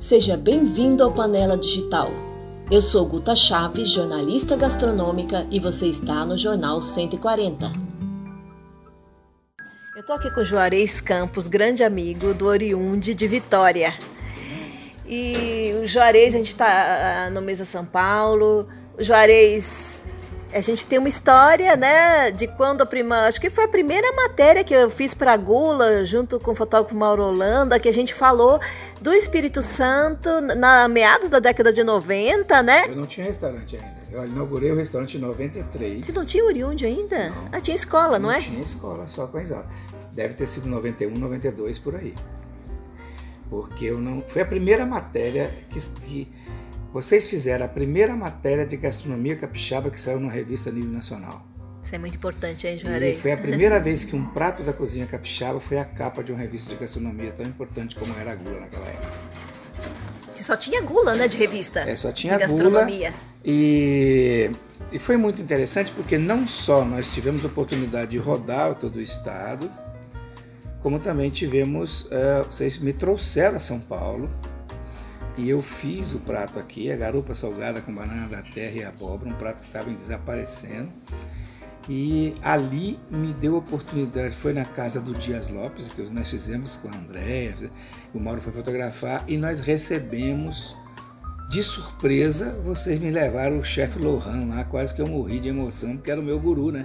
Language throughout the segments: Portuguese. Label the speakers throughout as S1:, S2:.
S1: Seja bem-vindo ao Panela Digital. Eu sou Guta Chaves, jornalista gastronômica, e você está no Jornal 140. Eu tô aqui com Juarez Campos, grande amigo do Oriunde de Vitória. E o Juarez, a gente está no Mesa São Paulo. O Juarez a gente tem uma história, né, de quando a prima, acho que foi a primeira matéria que eu fiz para Gula, junto com o fotógrafo Mauro Holanda, que a gente falou do Espírito Santo na meados da década de 90, né?
S2: Eu não tinha restaurante ainda. Eu inaugurei o restaurante em 93.
S1: Você não tinha Oriunde ainda? Não. Ah, tinha escola, não,
S2: não
S1: é?
S2: Não tinha escola, só com a Deve ter sido 91, 92 por aí. Porque eu não. Foi a primeira matéria que, que vocês fizeram a primeira matéria de gastronomia capixaba que saiu numa revista a nível nacional.
S1: Isso é muito importante, hein, Juarez?
S2: E foi a primeira vez que um prato da cozinha capixaba foi a capa de uma revista de gastronomia tão importante como era a gula naquela época.
S1: Que só tinha gula, né, de revista?
S2: É, só tinha
S1: de gastronomia.
S2: Gula, e, e foi muito interessante porque não só nós tivemos a oportunidade de rodar todo o estado, como também tivemos, uh, vocês me trouxeram a São Paulo, e eu fiz o prato aqui, a garupa salgada com banana da terra e abóbora, um prato que estava desaparecendo. E ali me deu a oportunidade, foi na casa do Dias Lopes, que nós fizemos com a Andréia, o Mauro foi fotografar, e nós recebemos, de surpresa, vocês me levaram o chefe Lohan lá, quase que eu morri de emoção, porque era o meu guru, né?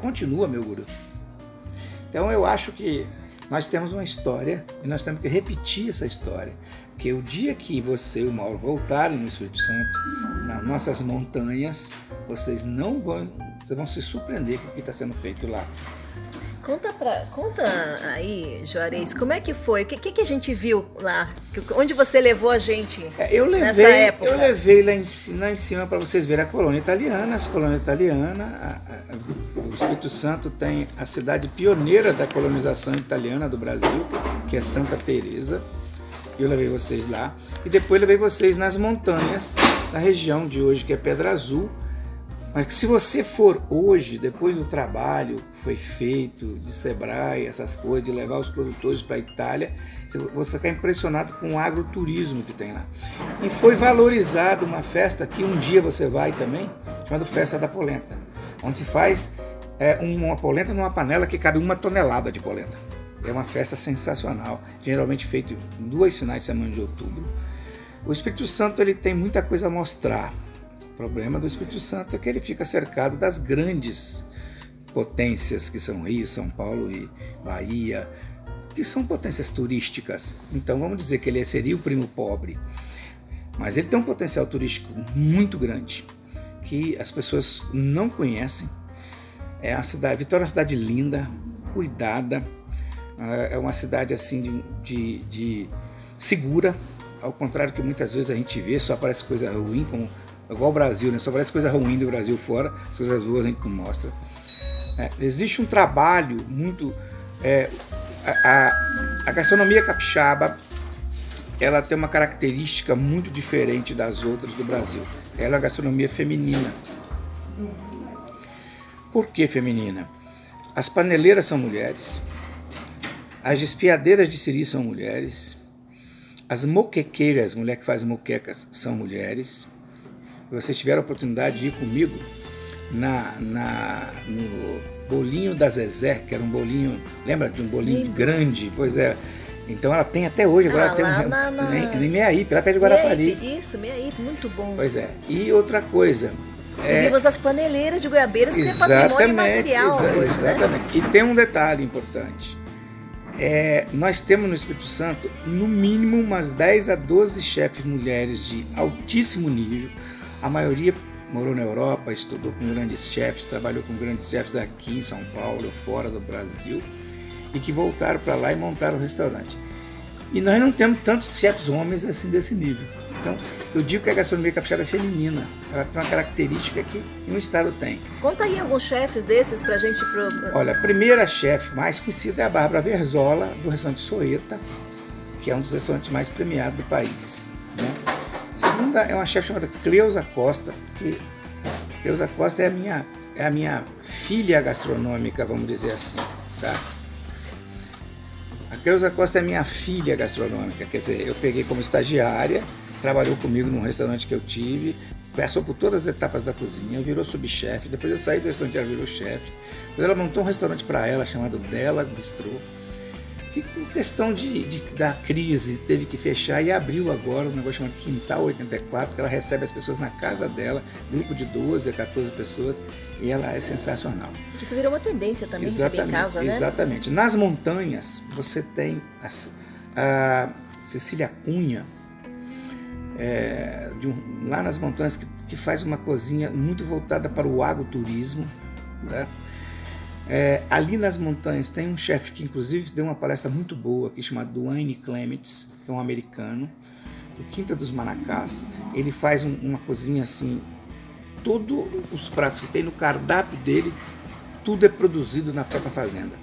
S2: Continua meu guru. Então eu acho que nós temos uma história e nós temos que repetir essa história. Porque o dia que você e o Mauro voltarem no Espírito Santo, nas nossas montanhas, vocês não vão, vocês vão se surpreender com o que está sendo feito lá.
S1: Conta, pra, conta aí, Juarez, como é que foi? O que, que, a gente viu lá? Onde você levou a gente
S2: é, eu levei,
S1: nessa época?
S2: Eu levei lá em, lá em cima para vocês verem a colônia italiana, as colônias italianas. O Espírito Santo tem a cidade pioneira da colonização italiana do Brasil, que é Santa Teresa. Eu levei vocês lá. E depois levei vocês nas montanhas da região de hoje, que é Pedra Azul, mas se você for hoje, depois do trabalho que foi feito de Sebrae, essas coisas, de levar os produtores para a Itália, você vai ficar impressionado com o agroturismo que tem lá. E foi valorizada uma festa que um dia você vai também, chamada Festa da Polenta, onde se faz é, uma polenta numa panela que cabe uma tonelada de polenta. É uma festa sensacional, geralmente feita em duas finais de semana de outubro. O Espírito Santo ele tem muita coisa a mostrar o problema do Espírito Santo é que ele fica cercado das grandes potências que são Rio, São Paulo e Bahia, que são potências turísticas. Então vamos dizer que ele seria o primo pobre. Mas ele tem um potencial turístico muito grande que as pessoas não conhecem. É uma cidade, Vitória é uma cidade linda, cuidada, é uma cidade assim de, de, de segura, ao contrário que muitas vezes a gente vê, só aparece coisa ruim, como igual o Brasil, né? Só parece coisa ruim do Brasil fora, as coisas boas a gente não mostra. É, existe um trabalho muito. É, a, a, gastronomia capixaba ela tem uma característica muito diferente das outras do Brasil. Ela é uma gastronomia feminina. Por que feminina? As paneleiras são mulheres, as espiadeiras de siri são mulheres, as moquequeiras, mulher que faz moquecas, são mulheres, vocês tiveram a oportunidade de ir comigo na, na, no bolinho da Zezé, que era um bolinho, lembra de um bolinho Sim. grande? Pois é. Então ela tem até hoje, agora ah, tem um. Na, na... Em, em Meiaípe, lá perto de Guarapari.
S1: Meiaípe, isso, Meiaípe, muito bom.
S2: Pois é. E outra coisa.
S1: É... Vimos as paneleiras de goiabeiras, que é patrimônio material. Exa
S2: hoje, né? exatamente. Né? E tem um detalhe importante. É, nós temos no Espírito Santo, no mínimo, umas 10 a 12 chefes mulheres de altíssimo nível a maioria morou na Europa, estudou com grandes chefes, trabalhou com grandes chefes aqui em São Paulo, fora do Brasil, e que voltaram para lá e montaram o restaurante. E nós não temos tantos chefes homens assim desse nível. Então, eu digo que a gastronomia capixaba é feminina. Ela tem uma característica que nenhum estado tem.
S1: Conta aí alguns chefes desses pra gente. Pro...
S2: Olha, a primeira chefe mais conhecida é a Bárbara Verzola, do restaurante Soeta, que é um dos restaurantes mais premiados do país. Né? segunda é uma chefe chamada Cleusa Costa, que Cleusa Costa é a minha, é a minha filha gastronômica, vamos dizer assim. Tá? A Creuza Costa é minha filha gastronômica, quer dizer, eu peguei como estagiária, trabalhou comigo num restaurante que eu tive, passou por todas as etapas da cozinha, virou subchefe, depois eu saí do restaurante, ela virou chefe. Depois ela montou um restaurante para ela chamado Dela Bistrô que com questão de, de, da crise teve que fechar e abriu agora um negócio chamado Quintal 84, que ela recebe as pessoas na casa dela, grupo de 12 a 14 pessoas, e ela é sensacional.
S1: Isso virou uma tendência também, exatamente, receber em casa,
S2: né? Exatamente. Nas montanhas, você tem a, a Cecília Cunha, é, um, lá nas montanhas, que, que, faz uma cozinha muito voltada para o agroturismo, né? É, ali nas montanhas tem um chefe que inclusive deu uma palestra muito boa aqui chamado Duane Clements, que é um americano, do Quinta dos Manacás. Ele faz um, uma cozinha assim, todos os pratos que tem no cardápio dele, tudo é produzido na própria fazenda.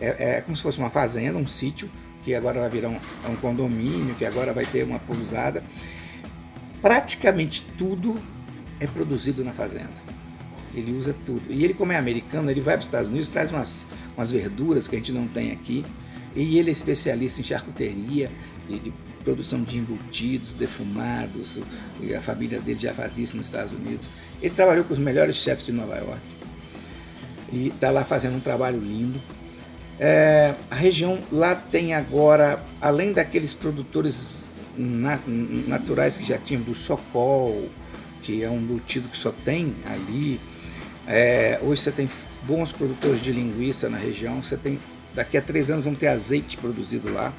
S2: É, é como se fosse uma fazenda, um sítio, que agora vai virar um, é um condomínio, que agora vai ter uma pousada. Praticamente tudo é produzido na fazenda. Ele usa tudo. E ele, como é americano, ele vai para os Estados Unidos, traz umas, umas verduras que a gente não tem aqui. E ele é especialista em charcuteria, de, produção de embutidos, defumados. A família dele já faz isso nos Estados Unidos. Ele trabalhou com os melhores chefes de Nova York. E está lá fazendo um trabalho lindo. É, a região lá tem agora, além daqueles produtores na, naturais que já tinham, do Socol, que é um embutido que só tem ali, é, hoje você tem bons produtores de linguiça na região. Você tem daqui a três anos vão ter azeite produzido lá.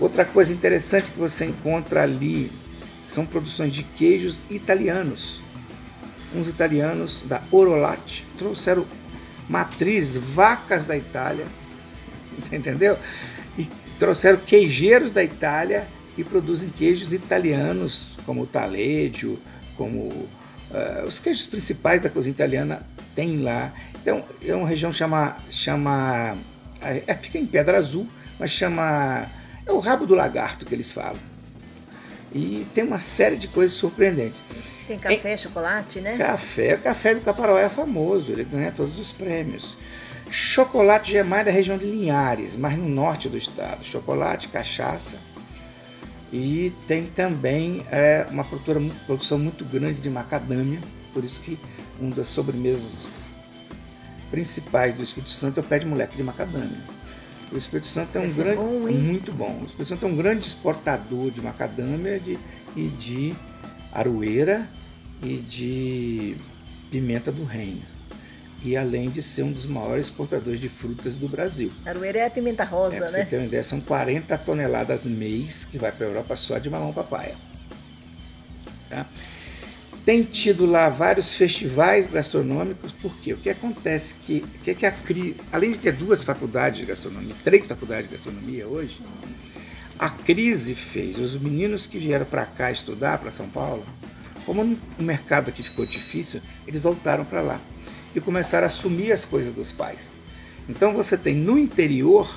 S2: Outra coisa interessante que você encontra ali são produções de queijos italianos. Uns italianos da Orolate trouxeram matrizes, vacas da Itália, entendeu? E trouxeram queijeiros da Itália e produzem queijos italianos, como o Taleggio, como Uh, os queijos principais da cozinha italiana tem lá. Então, é uma região chama chama é, fica em Pedra Azul, mas chama é o rabo do lagarto que eles falam. E tem uma série de coisas surpreendentes.
S1: Tem café, em, chocolate, né?
S2: Café, o café do Caparoé é famoso, ele ganha todos os prêmios. Chocolate já é mais da região de Linhares, mais no norte do estado. Chocolate, cachaça. E tem também é, uma produção muito grande de macadâmia, por isso que uma das sobremesas principais do Espírito Santo é o pé de moleque de macadâmia. O Espírito Santo é um grande, bom, muito bom. O Espírito Santo é um grande exportador de macadâmia de, e de aroeira e de pimenta do reino e além de ser um dos maiores exportadores de frutas do Brasil.
S1: Aroeira é a pimenta rosa, é,
S2: pra
S1: né?
S2: Você tem uma ideia, são 40 toneladas mês que vai para a Europa só de mamão papaya. Tá? Tem tido lá vários festivais gastronômicos, porque o que acontece que, que, que a CRI, além de ter duas faculdades de gastronomia, três faculdades de gastronomia hoje, a crise fez os meninos que vieram para cá estudar, para São Paulo, como o mercado aqui ficou difícil, eles voltaram para lá e começaram a assumir as coisas dos pais. Então você tem no interior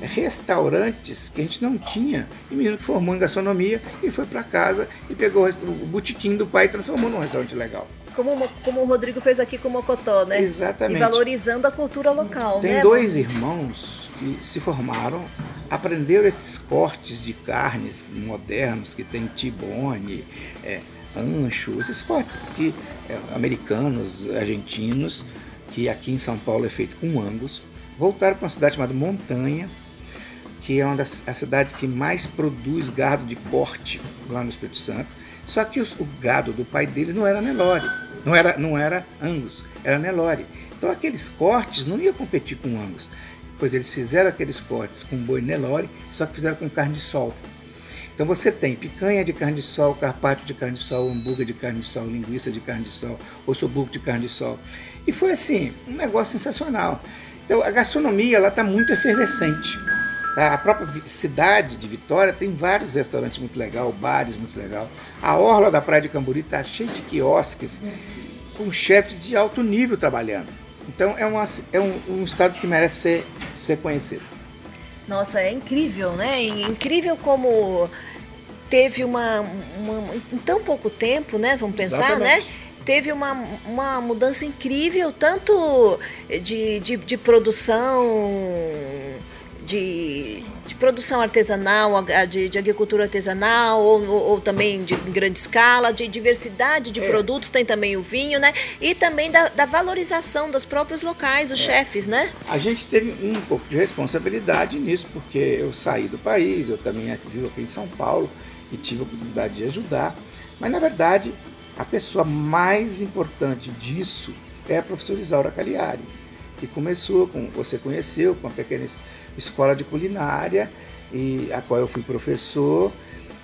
S2: restaurantes que a gente não tinha. E menino que formou em gastronomia e foi para casa e pegou o botequim do pai e transformou num restaurante legal.
S1: Como, como o Rodrigo fez aqui com o Mocotó, né?
S2: Exatamente.
S1: E valorizando a cultura local,
S2: Tem
S1: né?
S2: dois irmãos que se formaram, aprenderam esses cortes de carnes modernos que tem tibone, é, ancho, esses cortes que, é, americanos, argentinos, que aqui em São Paulo é feito com angus, voltaram para uma cidade chamada Montanha, que é uma das a cidade que mais produz gado de corte lá no Espírito Santo. Só que os, o gado do pai dele não era Nelore, não era, não era Angus, era Nelore. Então aqueles cortes não iam competir com Angus, pois eles fizeram aqueles cortes com boi Nelore, só que fizeram com carne de sol. Então você tem picanha de carne de sol, carpaccio de carne de sol, hambúrguer de carne de sol, linguiça de carne de sol, ossobuco de carne de sol. E foi assim, um negócio sensacional. Então a gastronomia ela está muito efervescente. A própria cidade de Vitória tem vários restaurantes muito legais, bares muito legais. A orla da Praia de Camburi está cheia de quiosques com chefes de alto nível trabalhando. Então é, uma, é um, um estado que merece ser, ser conhecido.
S1: Nossa, é incrível, né? incrível como teve uma, uma, em tão pouco tempo, né? Vamos pensar, né? Exatamente. né? Teve uma, uma mudança incrível, tanto de, de, de produção de, de produção artesanal, de, de agricultura artesanal, ou, ou, ou, também de grande escala, de diversidade de é. produtos, tem também o vinho, né? E também da, da valorização dos próprios locais, os é. chefes, né?
S2: A gente teve um pouco de responsabilidade nisso, porque eu saí do país, eu também vivo aqui em São Paulo e tive a oportunidade de ajudar. Mas, na verdade, a pessoa mais importante disso é a professora Isaura Cagliari, que começou, com, você conheceu, com a pequena escola de culinária, e a qual eu fui professor.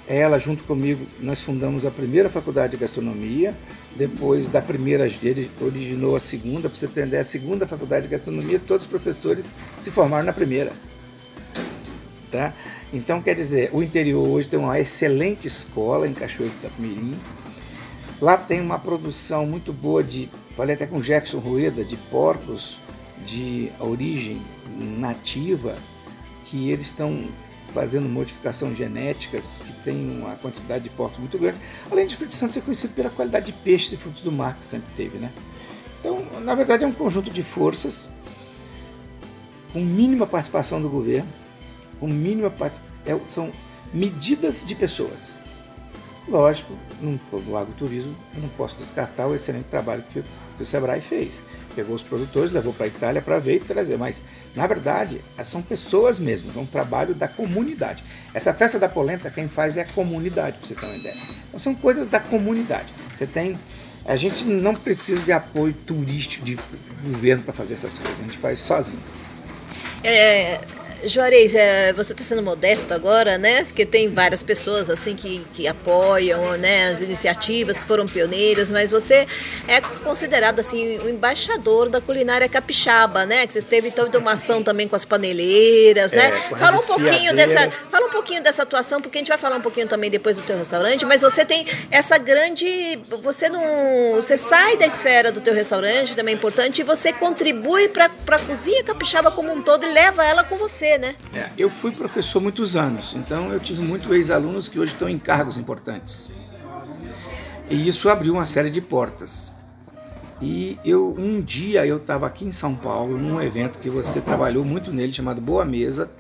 S2: Ela, junto comigo, nós fundamos a primeira faculdade de gastronomia. Depois da primeira, ele originou a segunda. Para você entender, a segunda faculdade de gastronomia, todos os professores se formaram na primeira. Tá? Então, quer dizer, o interior hoje tem uma excelente escola em Cachoeiro do Itapemirim. Lá tem uma produção muito boa de, falei até com Jefferson Rueda, de porcos de origem nativa, que eles estão fazendo modificação genéticas, que tem uma quantidade de porcos muito grande. Além de Espírito Santo ser conhecido pela qualidade de peixes e frutos do mar que sempre teve, né? Então, na verdade, é um conjunto de forças com mínima participação do governo, com mínima é, são medidas de pessoas. Lógico, no, no agroturismo eu não posso descartar o excelente trabalho que, que o Sebrae fez. Pegou os produtores, levou para a Itália para ver e trazer, mas na verdade são pessoas mesmo, é um trabalho da comunidade. Essa festa da polenta quem faz é a comunidade, para você ter uma ideia. Então são coisas da comunidade. Você tem a gente não precisa de apoio turístico de governo para fazer essas coisas, a gente faz sozinho.
S1: É, Juarez, é, você está sendo modesto agora, né? Porque tem várias pessoas assim que, que apoiam né, as iniciativas, que foram pioneiras, mas você é considerado assim o embaixador da culinária capixaba, né? Que você teve toda uma ação também com as paneleiras, né? É, fala um pouquinho dessa, fala um pouquinho dessa atuação, porque a gente vai falar um pouquinho também depois do teu restaurante, mas você tem essa grande, você não, você sai da esfera do teu restaurante, também é importante, e você contribui para a cozinha capixaba como um todo e leva ela com você né?
S2: É, eu fui professor muitos anos, então eu tive muitos ex-alunos que hoje estão em cargos importantes. E isso abriu uma série de portas. E eu um dia eu estava aqui em São Paulo num evento que você trabalhou muito nele chamado Boa Mesa,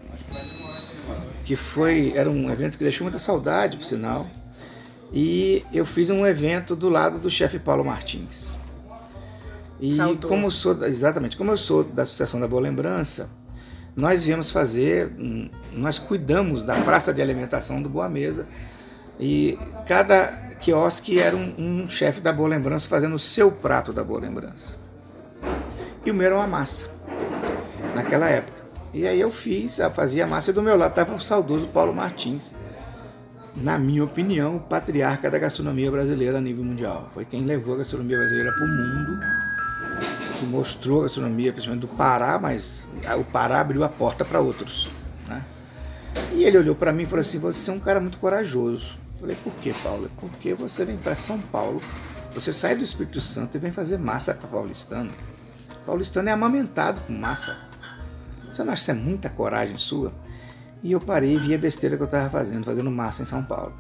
S2: que foi era um evento que deixou muita saudade, por sinal. E eu fiz um evento do lado do chefe Paulo Martins. E Saudoso. como sou exatamente, como eu sou da Associação da Boa Lembrança, nós viemos fazer, nós cuidamos da praça de alimentação do Boa Mesa e cada quiosque era um, um chefe da Boa Lembrança fazendo o seu prato da Boa Lembrança. E o meu era uma massa, naquela época. E aí eu fiz, eu fazia massa e do meu lado estava o saudoso Paulo Martins, na minha opinião, o patriarca da gastronomia brasileira a nível mundial. Foi quem levou a gastronomia brasileira para o mundo que mostrou a gastronomia, principalmente do Pará, mas o Pará abriu a porta para outros. Né? E ele olhou para mim e falou assim: Você é um cara muito corajoso. Eu falei: Por que, Paulo? Porque você vem para São Paulo, você sai do Espírito Santo e vem fazer massa para paulistano. Paulistano é amamentado com massa. Você não acha que isso é muita coragem sua? E eu parei e vi a besteira que eu estava fazendo, fazendo massa em São Paulo.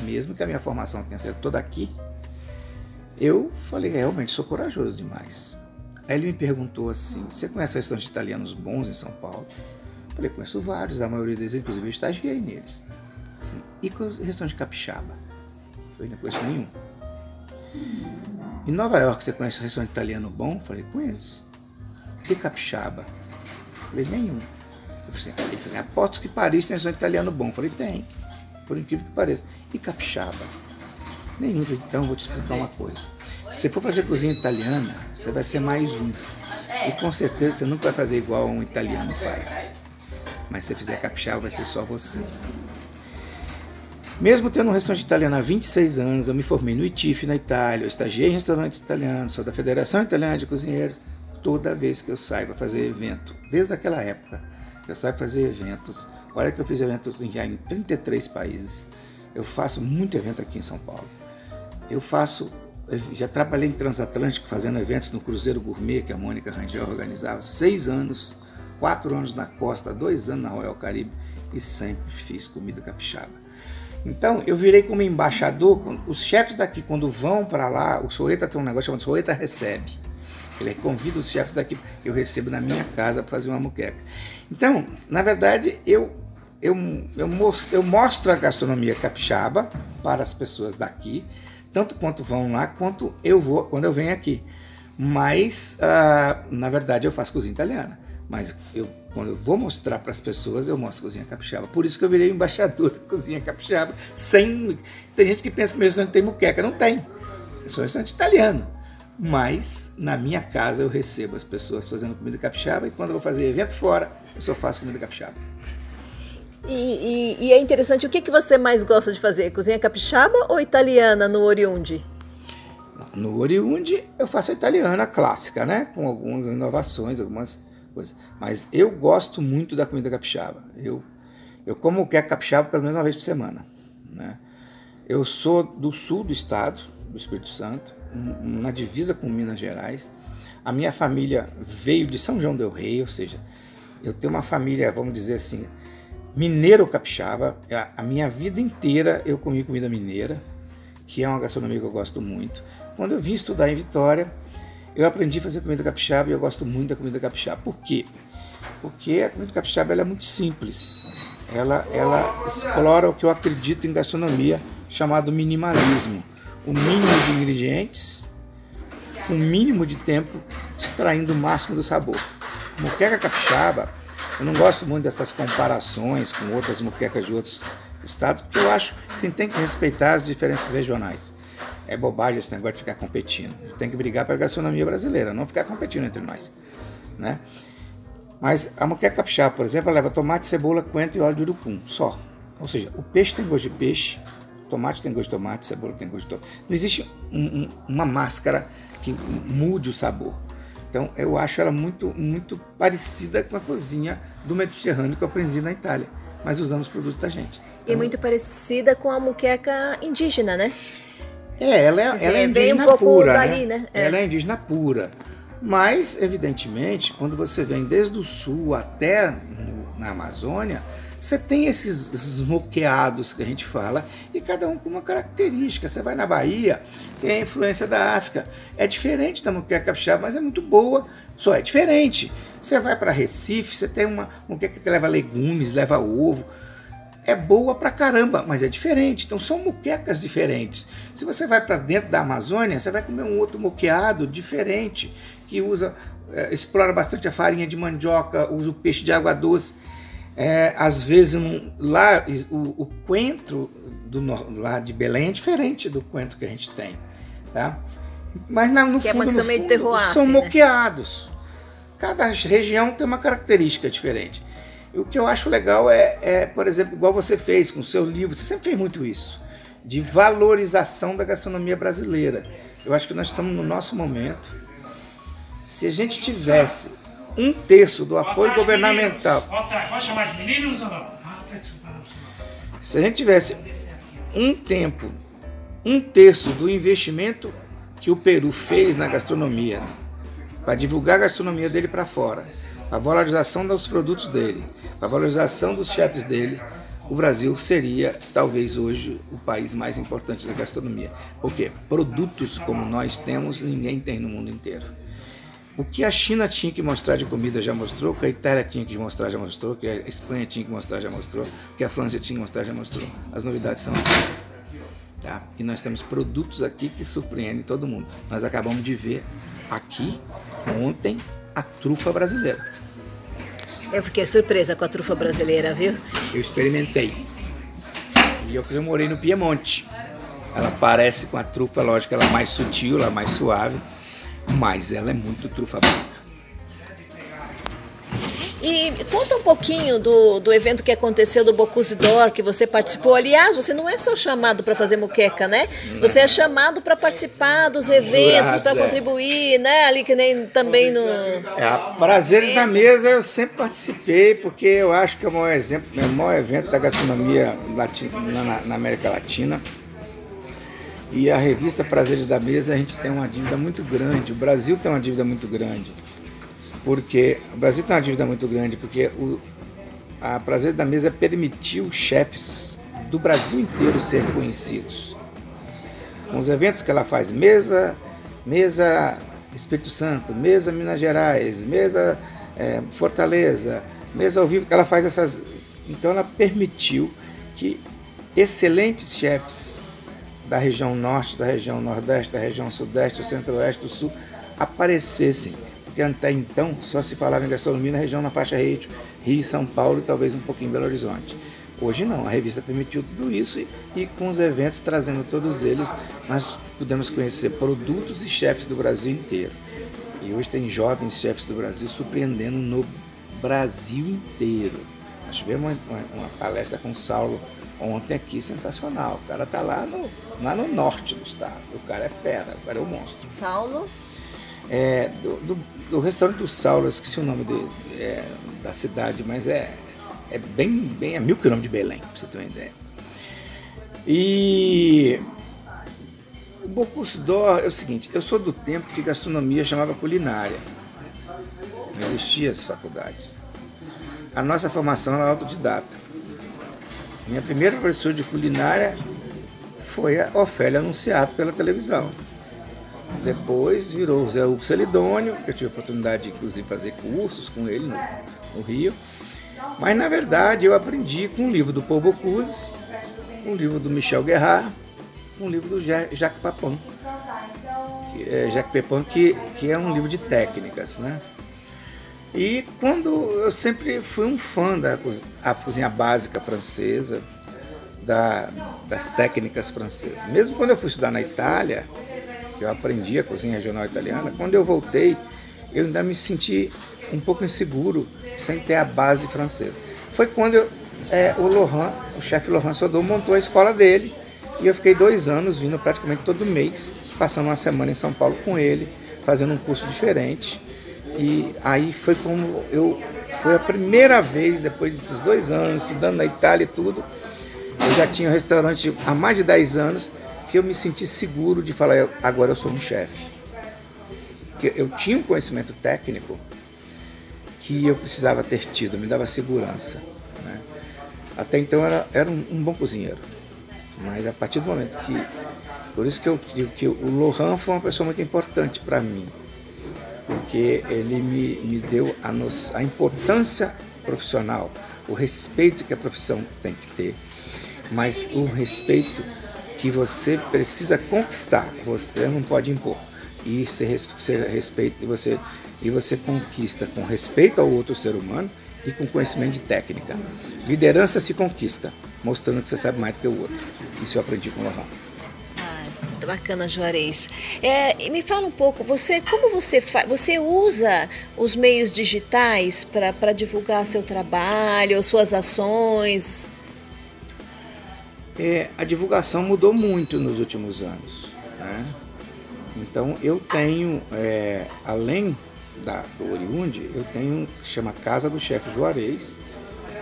S2: Mesmo que a minha formação tenha sido toda aqui, eu falei, realmente sou corajoso demais. Aí ele me perguntou assim: Você conhece restaurantes italianos bons em São Paulo? Eu falei: Conheço vários, a maioria deles, inclusive, eu estagiei neles. Assim, e restaurante capixaba? Eu falei: Não conheço nenhum. Em Nova York, você conhece restaurante italiano bom? Eu falei: Conheço. E capixaba? Eu falei: Nenhum. Assim, ele falou, aposto que Paris tem restaurante italiano bom. Eu falei, tem. Por incrível que pareça. E capixaba? Nenhum. Então, vou te explicar uma coisa. Se você for fazer cozinha italiana, você vai ser mais um. E com certeza você nunca vai fazer igual um italiano faz. Mas se você fizer capixaba, vai ser só você. Mesmo tendo um restaurante italiano há 26 anos, eu me formei no ITIF na Itália, eu estagiei em restaurantes italianos, sou da Federação Italiana de Cozinheiros. Toda vez que eu saio para fazer evento, desde aquela época, eu saio fazer eventos. Olha que eu fiz eventos em 33 países. Eu faço muito evento aqui em São Paulo. Eu faço já trabalhei em transatlântico fazendo eventos no Cruzeiro Gourmet, que a Mônica Rangel organizava, seis anos, quatro anos na costa, dois anos na Royal Caribe e sempre fiz comida capixaba. Então eu virei como embaixador, os chefes daqui quando vão para lá, o Sorreta tem um negócio chamado Sorreta Recebe. Ele convida os chefes daqui, eu recebo na minha casa para fazer uma muqueca. Então, na verdade, eu, eu, eu, mostro, eu mostro a gastronomia capixaba para as pessoas daqui, tanto quanto vão lá, quanto eu vou quando eu venho aqui. Mas, uh, na verdade, eu faço cozinha italiana. Mas eu, quando eu vou mostrar para as pessoas, eu mostro cozinha capixaba. Por isso que eu virei embaixador da cozinha capixaba. Sem... Tem gente que pensa que meu restaurante tem muqueca. Não tem. Eu sou um restaurante italiano. Mas na minha casa eu recebo as pessoas fazendo comida capixaba e quando eu vou fazer evento fora, eu só faço comida capixaba.
S1: E, e, e é interessante, o que, que você mais gosta de fazer? Cozinha capixaba ou italiana no Oriundi?
S2: No Oriundi eu faço italiana clássica, né? Com algumas inovações, algumas coisas. Mas eu gosto muito da comida capixaba. Eu, eu como que é capixaba pelo menos uma vez por semana. Né? Eu sou do sul do estado, do Espírito Santo, na divisa com Minas Gerais. A minha família veio de São João del Rei, ou seja, eu tenho uma família, vamos dizer assim, mineiro capixaba. A minha vida inteira eu comi comida mineira, que é uma gastronomia que eu gosto muito. Quando eu vim estudar em Vitória, eu aprendi a fazer comida capixaba e eu gosto muito da comida capixaba. Por quê? Porque a comida capixaba é muito simples. Ela, ela explora o que eu acredito em gastronomia, chamado minimalismo. O mínimo de ingredientes, o mínimo de tempo, extraindo o máximo do sabor. Moqueca capixaba, eu não gosto muito dessas comparações com outras moquecas de outros estados, porque eu acho que tem que respeitar as diferenças regionais. É bobagem esse negócio de ficar competindo. Tem que brigar pela gastronomia brasileira, não ficar competindo entre nós. Né? Mas a moqueca capixaba, por exemplo, leva tomate, cebola, coentro e óleo de urucum, só. Ou seja, o peixe tem gosto de peixe, tomate tem gosto de tomate, cebola tem gosto de tomate. Não existe um, um, uma máscara que mude o sabor. Então eu acho ela muito, muito parecida com a cozinha do Mediterrâneo que eu aprendi na Itália, mas usamos produtos da gente.
S1: Então, e muito parecida com a muqueca indígena, né?
S2: É, ela é, ela é indígena um pura. Dali, né? né? É. Ela é indígena pura. Mas, evidentemente, quando você vem desde o sul até na Amazônia, você tem esses, moqueados que a gente fala, e cada um com uma característica. Você vai na Bahia, tem a influência da África. É diferente da moqueca capixaba, mas é muito boa, só é diferente. Você vai para Recife, você tem uma moqueca que leva legumes, leva ovo é boa pra caramba, mas é diferente. Então são moquecas diferentes. Se você vai para dentro da Amazônia, você vai comer um outro moqueado diferente, que usa, é, explora bastante a farinha de mandioca, usa o peixe de água doce. É, às vezes lá o, o coentro do, lá de Belém é diferente do coentro que a gente tem, tá? Mas na, no que é fundo, é no fundo terroir, são assim, né? moqueados. Cada região tem uma característica diferente. O que eu acho legal é, é, por exemplo, igual você fez com o seu livro, você sempre fez muito isso, de valorização da gastronomia brasileira. Eu acho que nós estamos no nosso momento. Se a gente tivesse um terço do apoio tarde, governamental. Pode chamar de meninos ou não? Ah, tá Se a gente tivesse um tempo, um terço do investimento que o Peru fez na gastronomia, para divulgar a gastronomia dele para fora, a valorização dos produtos dele, a valorização dos chefes dele, o Brasil seria talvez hoje o país mais importante da gastronomia. Porque produtos como nós temos, ninguém tem no mundo inteiro. O que a China tinha que mostrar de comida já mostrou, o que a Itália tinha que mostrar já mostrou, o que a Espanha tinha que mostrar já mostrou, o que a França tinha que mostrar já mostrou. As novidades são aqui. Tá? E nós temos produtos aqui que surpreendem todo mundo. Nós acabamos de ver aqui, ontem, a trufa brasileira.
S1: Eu fiquei surpresa com a trufa brasileira, viu?
S2: Eu experimentei. E eu, eu morei no Piemonte. Ela parece com a trufa, lógico, ela é mais sutil, ela é mais suave, mas ela é muito trufa branca.
S1: E conta um pouquinho do, do evento que aconteceu do Bocuse d'Or, que você participou. Aliás, você não é só chamado para fazer muqueca, né? Você é chamado para participar dos eventos, para é. contribuir, né? Ali que nem também no...
S2: É, Prazeres na Mesa eu sempre participei, porque eu acho que é o maior exemplo, é o maior evento da gastronomia latina, na, na América Latina. E a revista Prazeres da Mesa, a gente tem uma dívida muito grande, o Brasil tem uma dívida muito grande porque o Brasil tem uma dívida muito grande, porque o, a Prazer da Mesa permitiu chefes do Brasil inteiro ser conhecidos. Com os eventos que ela faz, mesa, mesa Espírito Santo, mesa Minas Gerais, mesa é, Fortaleza, mesa ao vivo, que ela faz essas. Então ela permitiu que excelentes chefes da região norte, da região nordeste, da região sudeste, do centro-oeste, do sul, aparecessem. Porque até então só se falava em gastronomia na região na faixa Rio, Rio, São Paulo e talvez um pouquinho Belo Horizonte. Hoje não, a revista permitiu tudo isso e, e, com os eventos trazendo todos eles, nós pudemos conhecer produtos e chefes do Brasil inteiro. E hoje tem jovens chefes do Brasil surpreendendo no Brasil inteiro. Nós tivemos uma, uma, palestra com o Saulo ontem aqui, sensacional. O cara tá lá no, lá no norte do estado. O cara é fera, o cara é um monstro.
S1: Saulo?
S2: É, do, do, do restaurante do Saulo, eu esqueci o nome é, da cidade, mas é, é bem, bem a mil quilômetros de Belém, para você ter uma ideia. E o Bocuse d'Or é o seguinte, eu sou do tempo que gastronomia chamava culinária. Não existia as faculdades. A nossa formação era autodidata. Minha primeira professora de culinária foi a Ofélia anunciada pela televisão. Depois virou o Zé Hugo Celidônio, que eu tive a oportunidade de inclusive fazer cursos com ele no, no Rio. Mas na verdade eu aprendi com um livro do Paul Bocuse, um livro do Michel Guerrard, um livro do Jacques Papon. Que é, Jacques Papon, que, que é um livro de técnicas, né? E quando eu sempre fui um fã da a cozinha básica francesa, da, das técnicas francesas. Mesmo quando eu fui estudar na Itália, que eu aprendi a cozinha regional italiana, quando eu voltei, eu ainda me senti um pouco inseguro sem ter a base francesa. Foi quando eu, é, o Laurent, o chefe Laurent Sodor, montou a escola dele e eu fiquei dois anos vindo praticamente todo mês, passando uma semana em São Paulo com ele, fazendo um curso diferente. E aí foi como eu. Foi a primeira vez, depois desses dois anos, estudando na Itália e tudo, eu já tinha um restaurante há mais de 10 anos, que eu me senti seguro de falar, agora eu sou um chefe. Que eu tinha um conhecimento técnico que eu precisava ter tido, me dava segurança. Né? Até então era, era um, um, bom cozinheiro. Mas a partir do momento que. Por isso que eu digo que o Lohan foi uma pessoa muito importante para mim porque ele me, me deu a, no, a importância profissional, o respeito que a profissão tem que ter, mas o respeito que você precisa conquistar, você não pode impor. E você, respeita e você e você conquista com respeito ao outro ser humano e com conhecimento de técnica. Liderança se conquista, mostrando que você sabe mais do que o outro. Isso eu aprendi com o Laurent.
S1: Bacana, Juarez. É, me fala um pouco, você como você faz? Você usa os meios digitais para divulgar seu trabalho, suas ações?
S2: É, a divulgação mudou muito nos últimos anos. Né? Então eu tenho, é, além da, do Oriunde, eu tenho chama Casa do Chefe Juarez,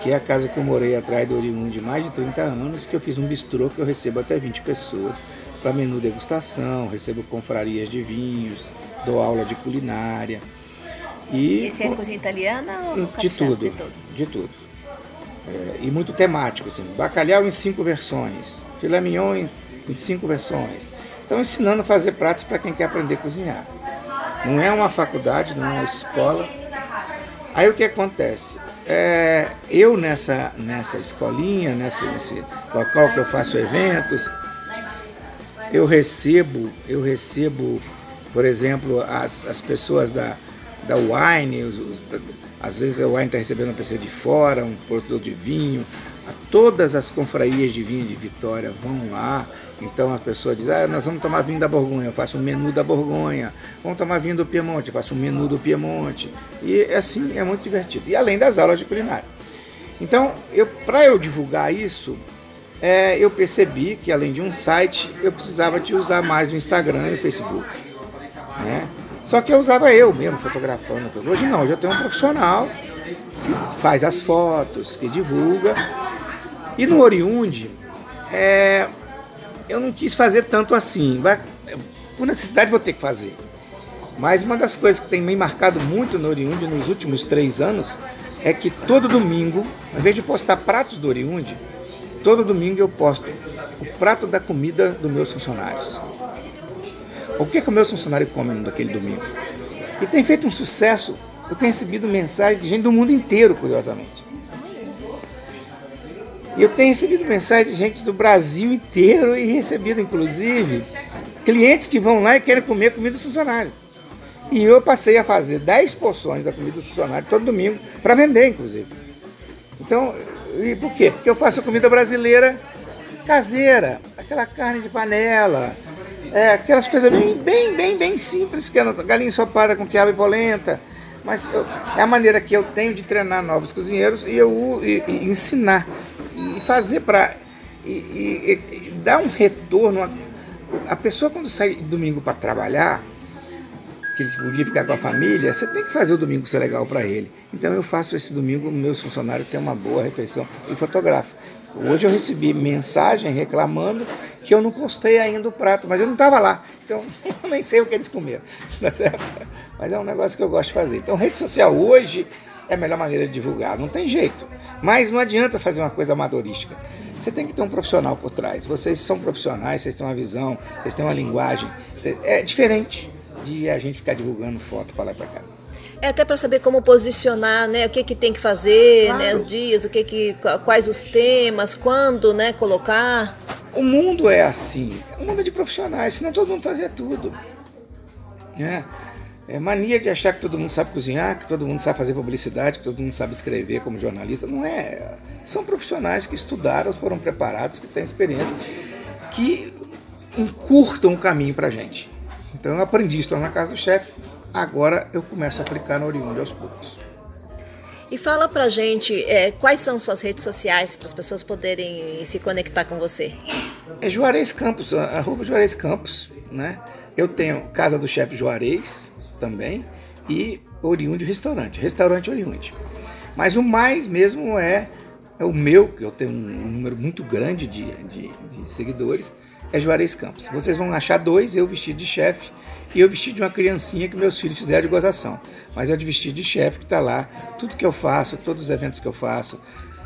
S2: que é a casa que eu morei atrás do Oriunde mais de 30 anos, que eu fiz um bistrô que eu recebo até 20 pessoas para menu degustação, recebo confrarias de vinhos, dou aula de culinária.
S1: E, Esse é cozinha italiana ou
S2: de tudo, de tudo? De tudo. É, e muito temático, assim, bacalhau em cinco versões, filé mignon em, em cinco versões. Então ensinando a fazer pratos para quem quer aprender a cozinhar. Não é uma faculdade, não é uma escola. Aí o que acontece? É, eu nessa, nessa escolinha, nesse, nesse local que eu faço eventos, eu recebo, eu recebo, por exemplo, as, as pessoas da, da Wine, os, os, às vezes a Wine está recebendo uma pessoa de fora, um produtor de vinho, todas as confrarias de vinho de Vitória vão lá, então a pessoa diz, ah, nós vamos tomar vinho da Borgonha, eu faço um menu da Borgonha, vamos tomar vinho do Piemonte, eu faço um menu do Piemonte, e assim é muito divertido, e além das aulas de culinária. Então, para eu divulgar isso, é, eu percebi que além de um site, eu precisava de usar mais o Instagram e o Facebook. Né? Só que eu usava eu mesmo, fotografando. Hoje não, hoje eu tenho um profissional que faz as fotos, que divulga. E no Oriunde, é, eu não quis fazer tanto assim. Vai, por necessidade vou ter que fazer. Mas uma das coisas que tem me marcado muito no Oriunde nos últimos três anos é que todo domingo, ao invés de postar pratos do Oriunde, Todo domingo eu posto o prato da comida dos meus funcionários. O que, que o meu funcionário come naquele domingo? E tem feito um sucesso. Eu tenho recebido mensagens de gente do mundo inteiro, curiosamente. E eu tenho recebido mensagens de gente do Brasil inteiro e recebido, inclusive, clientes que vão lá e querem comer comida do funcionário. E eu passei a fazer 10 porções da comida do funcionário todo domingo para vender, inclusive. Então, e por quê? Porque eu faço comida brasileira caseira, aquela carne de panela, é, aquelas coisas bem, bem, bem, bem simples, que é galinha ensopada com quiabo e polenta. Mas eu, é a maneira que eu tenho de treinar novos cozinheiros e eu e, e ensinar e fazer para e, e, dar um retorno. A, a pessoa quando sai domingo para trabalhar, que ele podia ficar com a família, você tem que fazer o domingo ser legal para ele. Então eu faço esse domingo, meus funcionários têm uma boa refeição e fotografo. Hoje eu recebi mensagem reclamando que eu não postei ainda o prato, mas eu não estava lá. Então eu nem sei o que eles comeram, tá certo? Mas é um negócio que eu gosto de fazer. Então rede social hoje é a melhor maneira de divulgar, não tem jeito. Mas não adianta fazer uma coisa amadorística. Você tem que ter um profissional por trás. Vocês são profissionais, vocês têm uma visão, vocês têm uma linguagem. É diferente de a gente ficar divulgando foto para lá e para cá.
S1: É até para saber como posicionar, né? O que que tem que fazer, claro. né? Os dias, o que que, quais os temas, quando, né? Colocar.
S2: O mundo é assim. O mundo é de profissionais, senão todo mundo fazia tudo. É. É mania de achar que todo mundo sabe cozinhar, que todo mundo sabe fazer publicidade, que todo mundo sabe escrever como jornalista. Não é. São profissionais que estudaram, foram preparados, que têm experiência, que encurtam o caminho para a gente. Então eu aprendi isso lá na casa do chefe, agora eu começo a aplicar no Oriundo aos poucos.
S1: E fala pra gente é, quais são suas redes sociais para as pessoas poderem se conectar com você.
S2: É Juarez Campos, arroba Juarez Campos, né? Eu tenho Casa do Chefe Juarez também e Oriundo Restaurante, Restaurante Oriundo. Mas o mais mesmo é, é o meu, que eu tenho um número muito grande de, de, de seguidores, é Juarez Campos. Vocês vão achar dois, eu vestido de chefe e eu vestido de uma criancinha que meus filhos fizeram de gozação. Mas é de vestido de chefe que está lá, tudo que eu faço, todos os eventos que eu faço,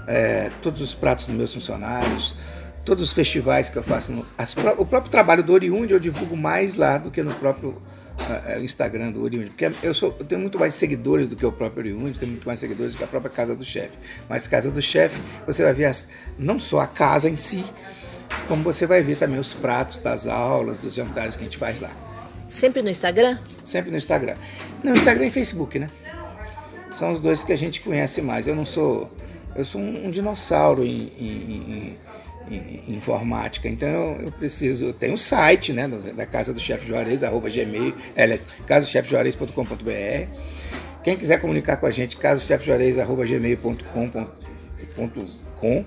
S2: é, todos os pratos dos meus funcionários, todos os festivais que eu faço. No, as, o próprio trabalho do Oriundi eu divulgo mais lá do que no próprio uh, Instagram do Oriundi. Porque eu, sou, eu tenho muito mais seguidores do que o próprio Oriundi, tenho muito mais seguidores do que a própria Casa do Chefe. Mas Casa do Chefe, você vai ver as, não só a casa em si, como você vai ver também os pratos das aulas, dos jantares que a gente faz lá.
S1: Sempre no Instagram?
S2: Sempre no Instagram. Não, Instagram e Facebook, né? São os dois que a gente conhece mais. Eu não sou. Eu sou um, um dinossauro em, em, em, em, informática, então eu, eu, preciso. Eu tenho um site, né? Da Casa do Chefe Juarez, arroba gmail, é, casochefjuarez.com.br. Quem quiser comunicar com a gente, casochefjuarez.gmail.com.com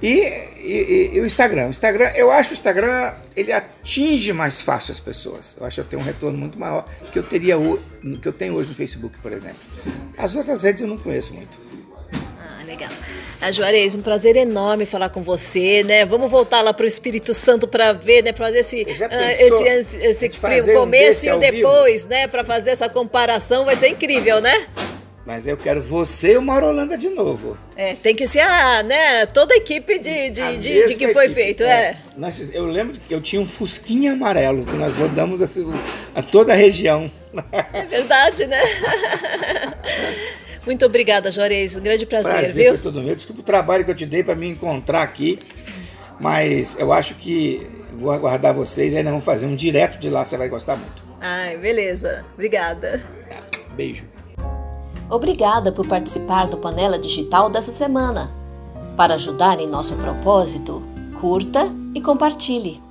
S2: e, e, e, o Instagram. O Instagram, eu acho o Instagram, ele atinge mais fácil as pessoas. Eu acho que eu tenho um retorno muito maior que eu teria que eu tenho hoje no Facebook, por exemplo. As outras redes eu não conheço muito.
S1: Ah, legal. A Juarez, um prazer enorme falar com você, né? Vamos voltar lá para o Espírito Santo para ver, né? Para fazer esse, uh, esse, esse, esse começo um e o depois, vivo? né? Para fazer essa comparação, vai ser incrível, né?
S2: Mas eu quero você e o Mauro Holanda de novo.
S1: É, tem que ser a, né, toda a equipe de, de, de, de que foi equipe, feito, é. é.
S2: Nós, eu lembro que eu tinha um fusquinha amarelo, que nós rodamos a, a toda a região.
S1: É verdade, né? Muito obrigada, Juarez. Um grande prazer,
S2: prazer
S1: viu?
S2: Foi todo meu. Desculpa o trabalho que eu te dei para me encontrar aqui, mas eu acho que vou aguardar vocês e ainda vamos fazer um direto de lá, você vai gostar muito.
S1: Ai, beleza. Obrigada.
S2: Beijo.
S1: Obrigada por participar do Panela Digital dessa semana. Para ajudar em nosso propósito, curta e compartilhe.